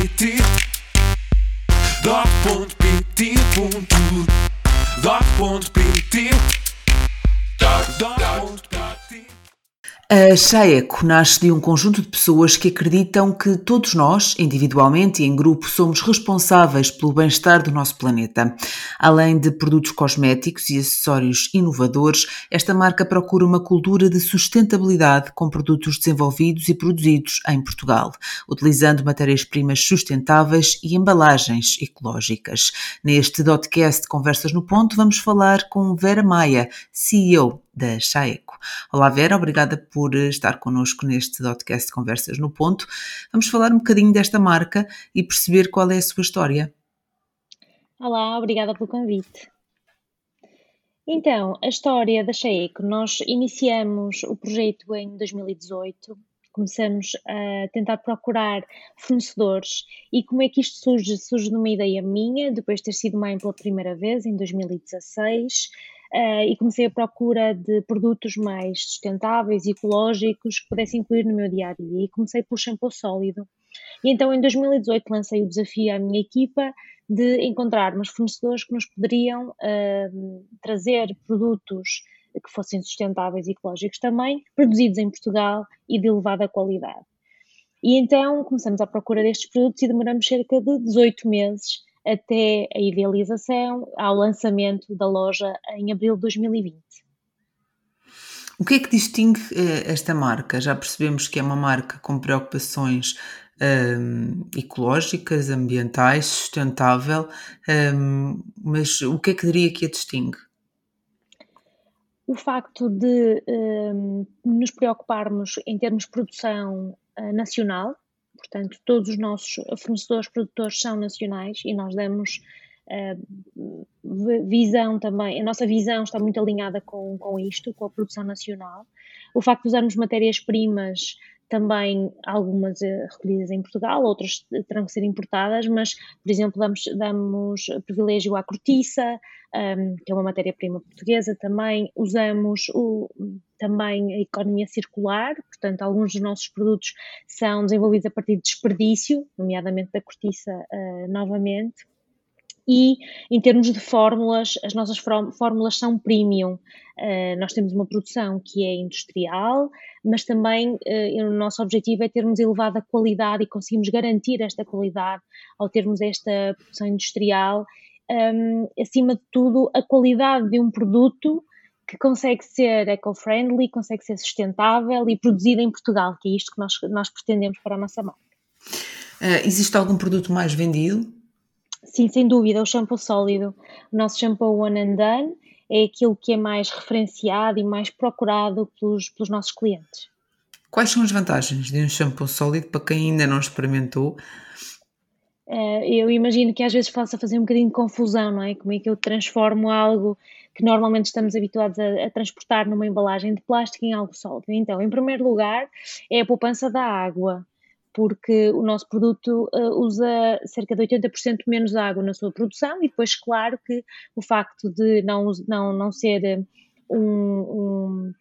Dot.pt Dot.pt Dot.pt A Chaeco nasce de um conjunto de pessoas que acreditam que todos nós, individualmente e em grupo, somos responsáveis pelo bem-estar do nosso planeta. Além de produtos cosméticos e acessórios inovadores, esta marca procura uma cultura de sustentabilidade com produtos desenvolvidos e produzidos em Portugal, utilizando matérias-primas sustentáveis e embalagens ecológicas. Neste podcast Conversas no Ponto, vamos falar com Vera Maia, CEO da Chaeco. Olá Vera, obrigada por estar connosco neste podcast Conversas no Ponto. Vamos falar um bocadinho desta marca e perceber qual é a sua história. Olá, obrigada pelo convite. Então, a história da Chaeco, nós iniciamos o projeto em 2018, começamos a tentar procurar fornecedores e como é que isto surge? Surge de uma ideia minha, depois de ter sido mãe pela primeira vez, em 2016, uh, e comecei a procura de produtos mais sustentáveis ecológicos que pudesse incluir no meu dia a dia. E comecei pelo shampoo sólido. E então em 2018 lancei o desafio à minha equipa de encontrarmos fornecedores que nos poderiam uh, trazer produtos que fossem sustentáveis e ecológicos também, produzidos em Portugal e de elevada qualidade. E então começamos à procura destes produtos e demoramos cerca de 18 meses até a idealização, ao lançamento da loja em abril de 2020. O que é que distingue eh, esta marca? Já percebemos que é uma marca com preocupações um, ecológicas, ambientais, sustentável, um, mas o que é que diria que a distingue? O facto de um, nos preocuparmos em termos de produção uh, nacional, Portanto, todos os nossos fornecedores, produtores são nacionais e nós damos uh, visão também, a nossa visão está muito alinhada com, com isto, com a produção nacional. O facto de usarmos matérias-primas também algumas eh, recolhidas em Portugal, outras terão que ser importadas, mas, por exemplo, damos, damos privilégio à cortiça, um, que é uma matéria-prima portuguesa também, usamos o, também a economia circular, portanto, alguns dos nossos produtos são desenvolvidos a partir de desperdício, nomeadamente da cortiça uh, novamente, e em termos de fórmulas, as nossas fórmulas são premium. Uh, nós temos uma produção que é industrial, mas também uh, o nosso objetivo é termos elevada qualidade e conseguimos garantir esta qualidade ao termos esta produção industrial. Um, acima de tudo, a qualidade de um produto que consegue ser eco-friendly, consegue ser sustentável e produzido em Portugal, que é isto que nós, nós pretendemos para a nossa marca. Uh, existe algum produto mais vendido? Sim, sem dúvida, o shampoo sólido. O nosso shampoo One and Done é aquilo que é mais referenciado e mais procurado pelos, pelos nossos clientes. Quais são as vantagens de um shampoo sólido para quem ainda não experimentou? Uh, eu imagino que às vezes possa fazer um bocadinho de confusão, não é? Como é que eu transformo algo que normalmente estamos habituados a, a, transportar numa embalagem de plástico em algo sólido. Então, em primeiro lugar, é a poupança da água porque o nosso produto uh, usa cerca de 80% menos água na sua produção e depois, claro, que o facto de não, não, não ser eh, um, um,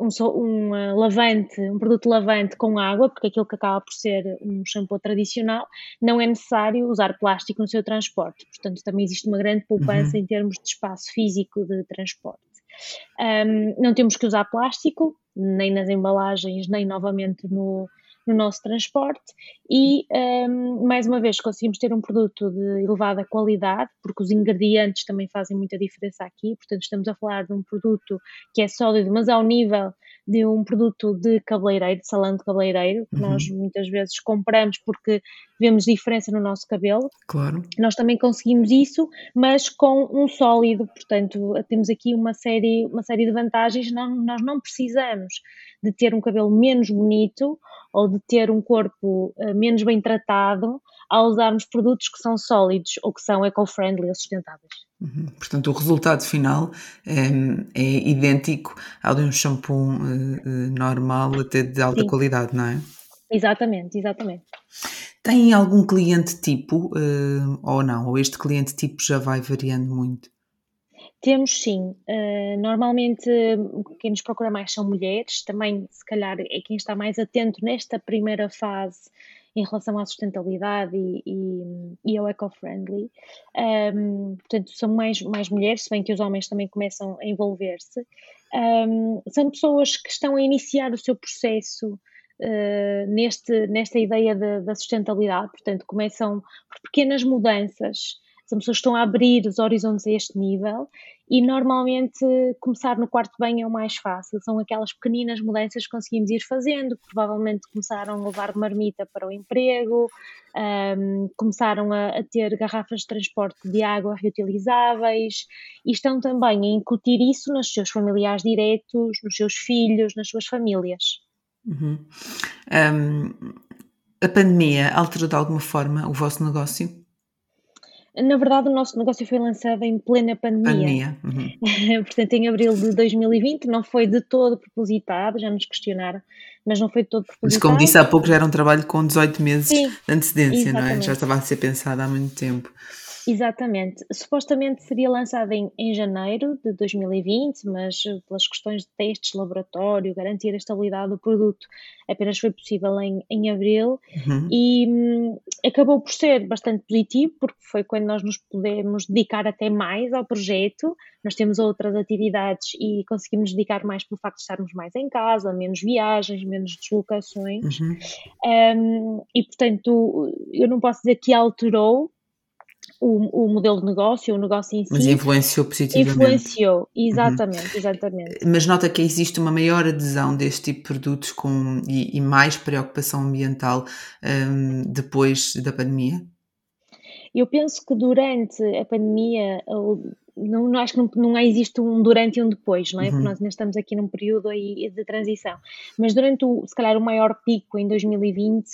um, um uh, lavante, um produto lavante com água, porque aquilo que acaba por ser um shampoo tradicional, não é necessário usar plástico no seu transporte. Portanto, também existe uma grande poupança uhum. em termos de espaço físico de transporte. Um, não temos que usar plástico, nem nas embalagens, nem novamente no, no nosso transporte e, um, mais uma vez, conseguimos ter um produto de elevada qualidade, porque os ingredientes também fazem muita diferença aqui, portanto estamos a falar de um produto que é sólido, mas ao nível de um produto de cabeleireiro, de salão de cabeleireiro, que uhum. nós muitas vezes compramos porque vemos diferença no nosso cabelo. Claro. Nós também conseguimos isso, mas com um sólido, portanto temos aqui uma série, uma série de vantagens, não, nós não precisamos de ter um cabelo menos bonito ou de ter um corpo uh, menos bem tratado ao usarmos produtos que são sólidos ou que são eco-friendly ou sustentáveis. Uhum. Portanto, o resultado final é, é, idêntico ao de um shampoo uh, normal, até de alta Sim. qualidade, não é? Exatamente, exatamente. Tem algum cliente tipo uh, ou não? Ou este cliente tipo já vai variando muito? Temos sim. Uh, normalmente quem nos procura mais são mulheres, também se calhar é quem está mais atento nesta primeira fase em relação à sustentabilidade e, e, e ao eco-friendly. Um, portanto, são mais, mais mulheres, se bem que os homens também começam a envolver-se. Um, são pessoas que estão a iniciar o seu processo uh, neste, nesta ideia da sustentabilidade, portanto, começam por pequenas mudanças são pessoas que estão a abrir os horizontes a este nível e normalmente começar no quarto bem é o mais fácil, são aquelas pequeninas mudanças que conseguimos ir fazendo, provavelmente começaram a levar marmita para o emprego, um, começaram a, a, ter garrafas de transporte de água reutilizáveis e estão também a incutir isso nos seus familiares diretos, nos seus filhos, nas suas famílias. Uhum. Um, a pandemia alterou de alguma forma o vosso negócio? Na verdade, o nosso negócio foi lançado em plena pandemia. Pandemia. Uhum. Portanto, em abril de 2020, não foi de todo propositado, já nos questionaram, mas não foi de todo propositado. Mas como disse há pouco, já era um trabalho com 18 meses Sim, de antecedência, exatamente. não é? Já estava a ser pensado há muito tempo. Exatamente. Supostamente seria lançado em, em janeiro de 2020, mas eh, pelas questões de testes, laboratório, garantir a estabilidade do produto, apenas foi possível em, em abril Uhum. e hum, acabou por ser bastante positivo, porque foi quando nós nos pudemos dedicar até mais ao projeto. Nós temos outras atividades e conseguimos dedicar mais pelo facto de estarmos mais em casa, menos viagens, menos deslocações. Uhum. Um, e portanto, eu não posso dizer que alterou o, o modelo de negócio, o negócio em si. Mas influenciou positivamente. Influenciou, exatamente, exatamente. Mas nota que existe uma maior adesão deste tipo de produtos com, e, e mais preocupação ambiental hum, depois da pandemia? Eu penso que durante a pandemia, não, acho que não, não existe um durante e um depois, não é? Porque Uhum. nós ainda estamos aqui num período aí de transição. Mas durante, o, se calhar, o maior pico em 2020,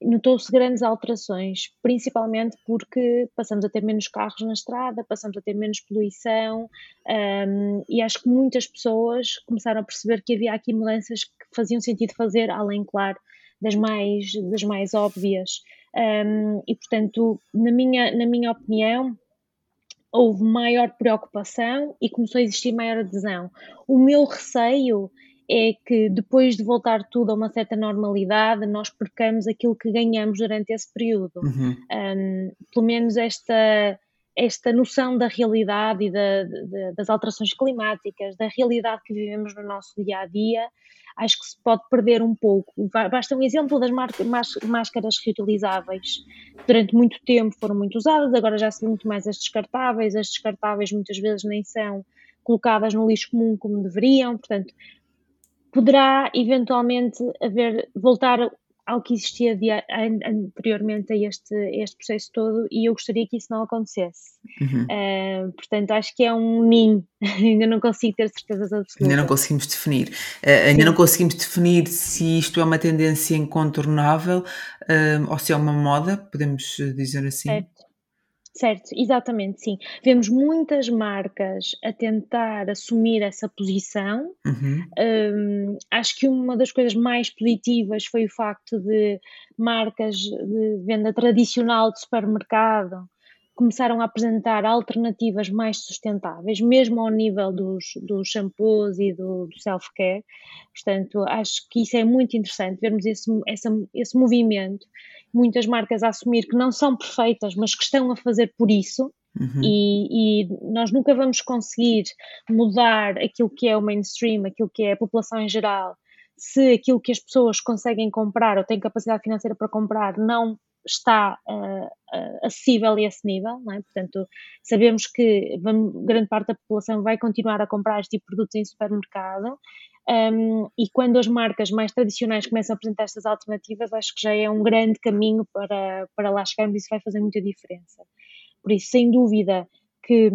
notou-se grandes alterações, principalmente porque passamos a ter menos carros na estrada, passamos a ter menos poluição, hum, e acho que muitas pessoas começaram a perceber que havia aqui mudanças que faziam sentido fazer, além, claro, das mais, das mais óbvias. Um, e, portanto, na minha, na minha opinião, houve maior preocupação e começou a existir maior adesão. O meu receio é que depois de voltar tudo a uma certa normalidade, nós percamos aquilo que ganhamos durante esse período. Uhum. Um, pelo menos esta, esta noção da realidade e da, de- das alterações climáticas, da realidade que vivemos no nosso dia a dia, acho que se pode perder um pouco. Ba- Basta um exemplo das máscaras reutilizáveis. Durante muito tempo foram muito usadas, agora já vê muito mais as descartáveis. As descartáveis muitas vezes nem são colocadas no lixo comum como deveriam, portanto, poderá eventualmente haver, voltar ao que existia de- an- anteriormente a este, este processo todo e eu gostaria que isso não acontecesse. Uhum. Ah, portanto, acho que é um ninho, ainda não consigo ter certezas absolutas. Ainda não conseguimos definir. Eh, ainda não conseguimos definir se isto é uma tendência incontornável hum, ou se é uma moda, podemos dizer assim. Certo, certo, exatamente, sim. Vemos muitas marcas a tentar assumir essa posição. Uhum. Hum, acho que uma das coisas mais positivas foi o facto de marcas de venda tradicional de supermercado começaram a apresentar alternativas mais sustentáveis, mesmo ao nível dos, dos shampoos e do, do self-care. Portanto, acho que isso é muito interessante, vermos esse, essa, esse movimento. Muitas marcas a assumir que não são perfeitas, mas que estão a fazer por isso. Uhum. E, e nós nunca vamos conseguir mudar aquilo que é o mainstream, aquilo que é a população em geral, se aquilo que as pessoas conseguem comprar ou têm capacidade financeira para comprar não está uh, acessível a esse nível, é? portanto sabemos que vamos, grande parte da população vai continuar a comprar este tipo de produtos em supermercado um, e quando as marcas mais tradicionais começam a apresentar estas alternativas acho que já é um grande caminho para, para lá chegarmos e isso vai fazer muita diferença. Por isso, sem dúvida que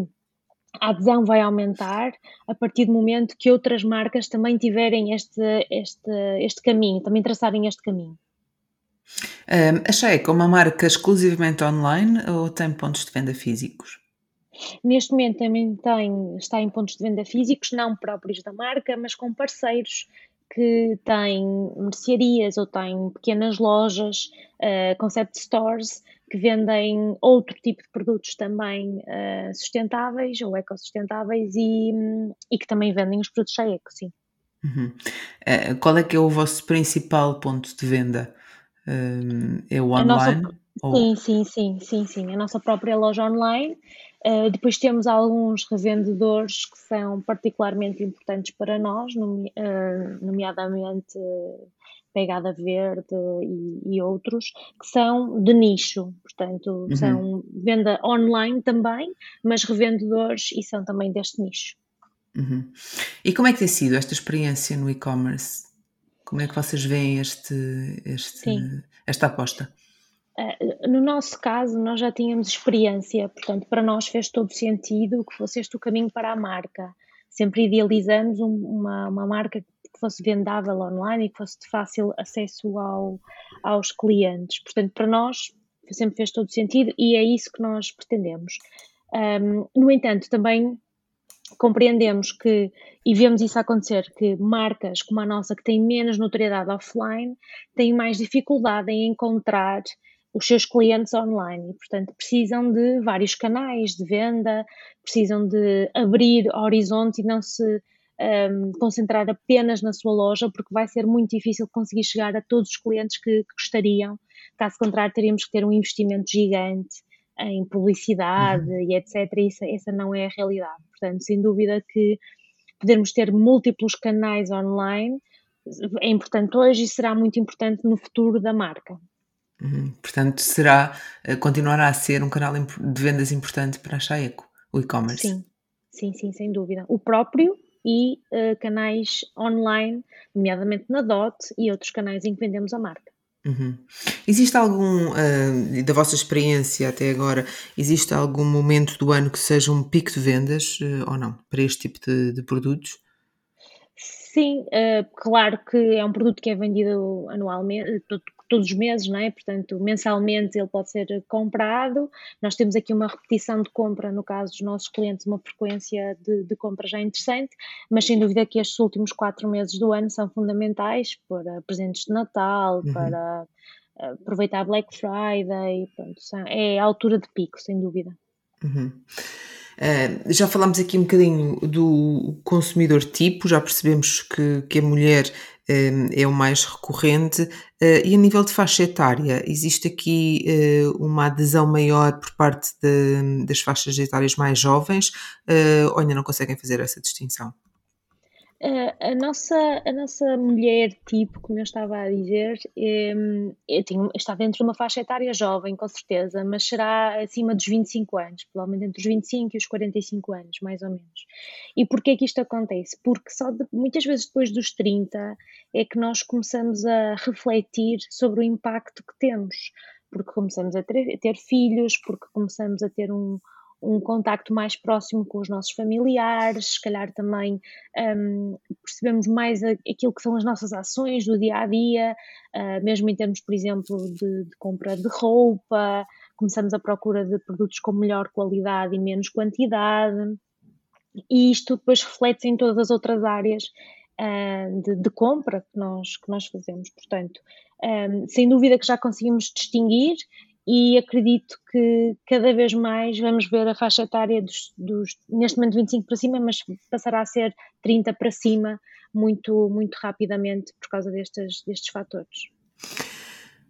a adesão vai aumentar a partir do momento que outras marcas também tiverem este, este, este caminho, também traçarem este caminho. Um, a Checa é uma marca exclusivamente online ou tem pontos de venda físicos? Neste momento também tem, está em pontos de venda físicos, não próprios da marca, mas com parceiros que têm mercearias ou têm pequenas lojas, uh, concept stores, que vendem outro tipo de produtos também uh, sustentáveis ou ecossustentáveis e, e que também vendem os produtos da eco, sim. Uhum. Uh, qual é que é o vosso principal ponto de venda é o nossa- online? Ou- Sim, sim, sim, sim, sim. A nossa própria loja online. Uh, depois temos alguns revendedores que são particularmente importantes para nós, nome- uh, nomeadamente uh, Pegada Verde e, e outros, que são de nicho, portanto, Uhum. são venda online também, mas revendedores e são também deste nicho. Uhum. E como é que tem sido esta experiência no e-commerce? Como é que vocês veem este, este, esta aposta? Uh, no nosso caso, nós já tínhamos experiência, portanto, para nós fez todo sentido que fosse este o caminho para a marca. Sempre idealizamos um, uma, uma marca que fosse vendável online e que fosse de fácil acesso ao, aos clientes. Portanto, para nós sempre fez todo sentido e é isso que nós pretendemos. Um, no entanto, também compreendemos que, e vemos isso acontecer, que marcas como a nossa, que têm menos notoriedade offline, têm mais dificuldade em encontrar os seus clientes online e, portanto, precisam de vários canais de venda, precisam de abrir horizontes e não se um, concentrar apenas na sua loja, porque vai ser muito difícil conseguir chegar a todos os clientes que, que gostariam. Caso contrário, teríamos que ter um investimento gigante em publicidade uhum. e etc. Isso, essa não é a realidade. Portanto, sem dúvida que podermos ter múltiplos canais online é importante hoje e será muito importante no futuro da marca. Uhum. Portanto, será, eh, continuará a ser um canal de vendas importante para a Chaeco, o e-commerce? Sim, sim, sim, sem dúvida. O próprio e uh, canais online, nomeadamente na DOT e outros canais em que vendemos a marca. Uhum. Existe algum, uh, da vossa experiência até agora, existe algum momento do ano que seja um pico de vendas uh, ou não, para este tipo de, de produtos? Sim, uh, claro que é um produto que é vendido anualmente, todos os meses, não é? Portanto, mensalmente ele pode ser comprado. Nós temos aqui uma repetição de compra, no caso dos nossos clientes, uma frequência de, de compra já interessante, mas sem dúvida que estes últimos quatro meses do ano são fundamentais para presentes de Natal, uhum. para uh, aproveitar Black Friday, pronto, é a altura de pico, sem dúvida. Uhum. Uh, já falámos aqui um bocadinho do consumidor tipo, já percebemos que, que a mulher uh, é o mais recorrente, uh, e a nível de faixa etária, existe aqui uma adesão maior por parte de, das faixas etárias mais jovens, ou ainda não conseguem fazer essa distinção? A, nossa, a nossa mulher tipo, como eu estava a dizer, é, é, tem, está dentro de uma faixa etária jovem, com certeza, mas será acima dos 25 anos, provavelmente entre os 25 e os 45 anos, mais ou menos. E porquê é que isto acontece? Porque só de, muitas vezes depois dos 30 é que nós começamos a refletir sobre o impacto que temos, porque começamos a ter, a ter filhos, porque começamos a ter um um contacto mais próximo com os nossos familiares, se calhar também um, percebemos mais aquilo que são as nossas ações do dia a dia, uh, mesmo em termos, por exemplo, de, de, compra de roupa, começamos a procura de produtos com melhor qualidade e menos quantidade, e isto depois reflete-se em todas as outras áreas. Uh, de, de, compra que nós, que nós fazemos. Portanto, um, sem dúvida que já conseguimos distinguir e acredito que cada vez mais vamos ver a faixa etária dos, dos, neste momento 25 para cima, mas passará a ser 30 para cima muito, muito rapidamente por causa destes, destes fatores.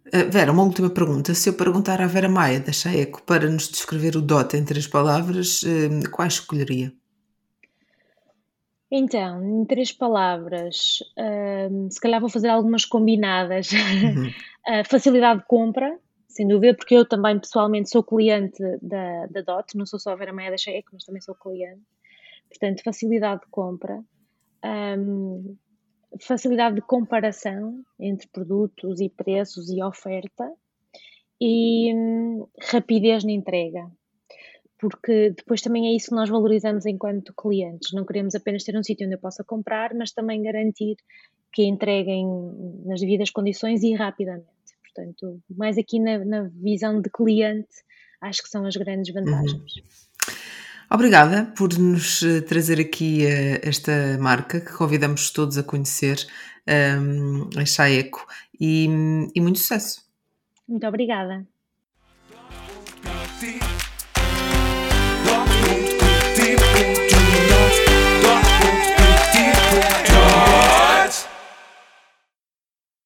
Uh, Vera, uma última pergunta. Se eu perguntar à Vera Maia da Chaeco para nos descrever o DOT em três palavras, uh, quais escolheria? Então, em três palavras, uh, se calhar vou fazer algumas combinadas. Uhum. facilidade de compra, sem dúvida, porque eu também pessoalmente sou cliente da, da DOT, não sou só a Vera Maia da Cheque, mas também sou cliente. Portanto, facilidade de compra, um, facilidade de comparação entre produtos e preços e oferta e um, rapidez na entrega. Porque depois também é isso que nós valorizamos enquanto clientes. Não queremos apenas ter um sítio onde eu possa comprar, mas também garantir que entreguem nas devidas condições e rapidamente. Portanto, mais aqui na, na visão de cliente, acho que são as grandes vantagens. Uhum. Obrigada por nos trazer aqui uh, esta marca que convidamos todos a conhecer, um, a Chaeco, e, e muito sucesso. Muito obrigada.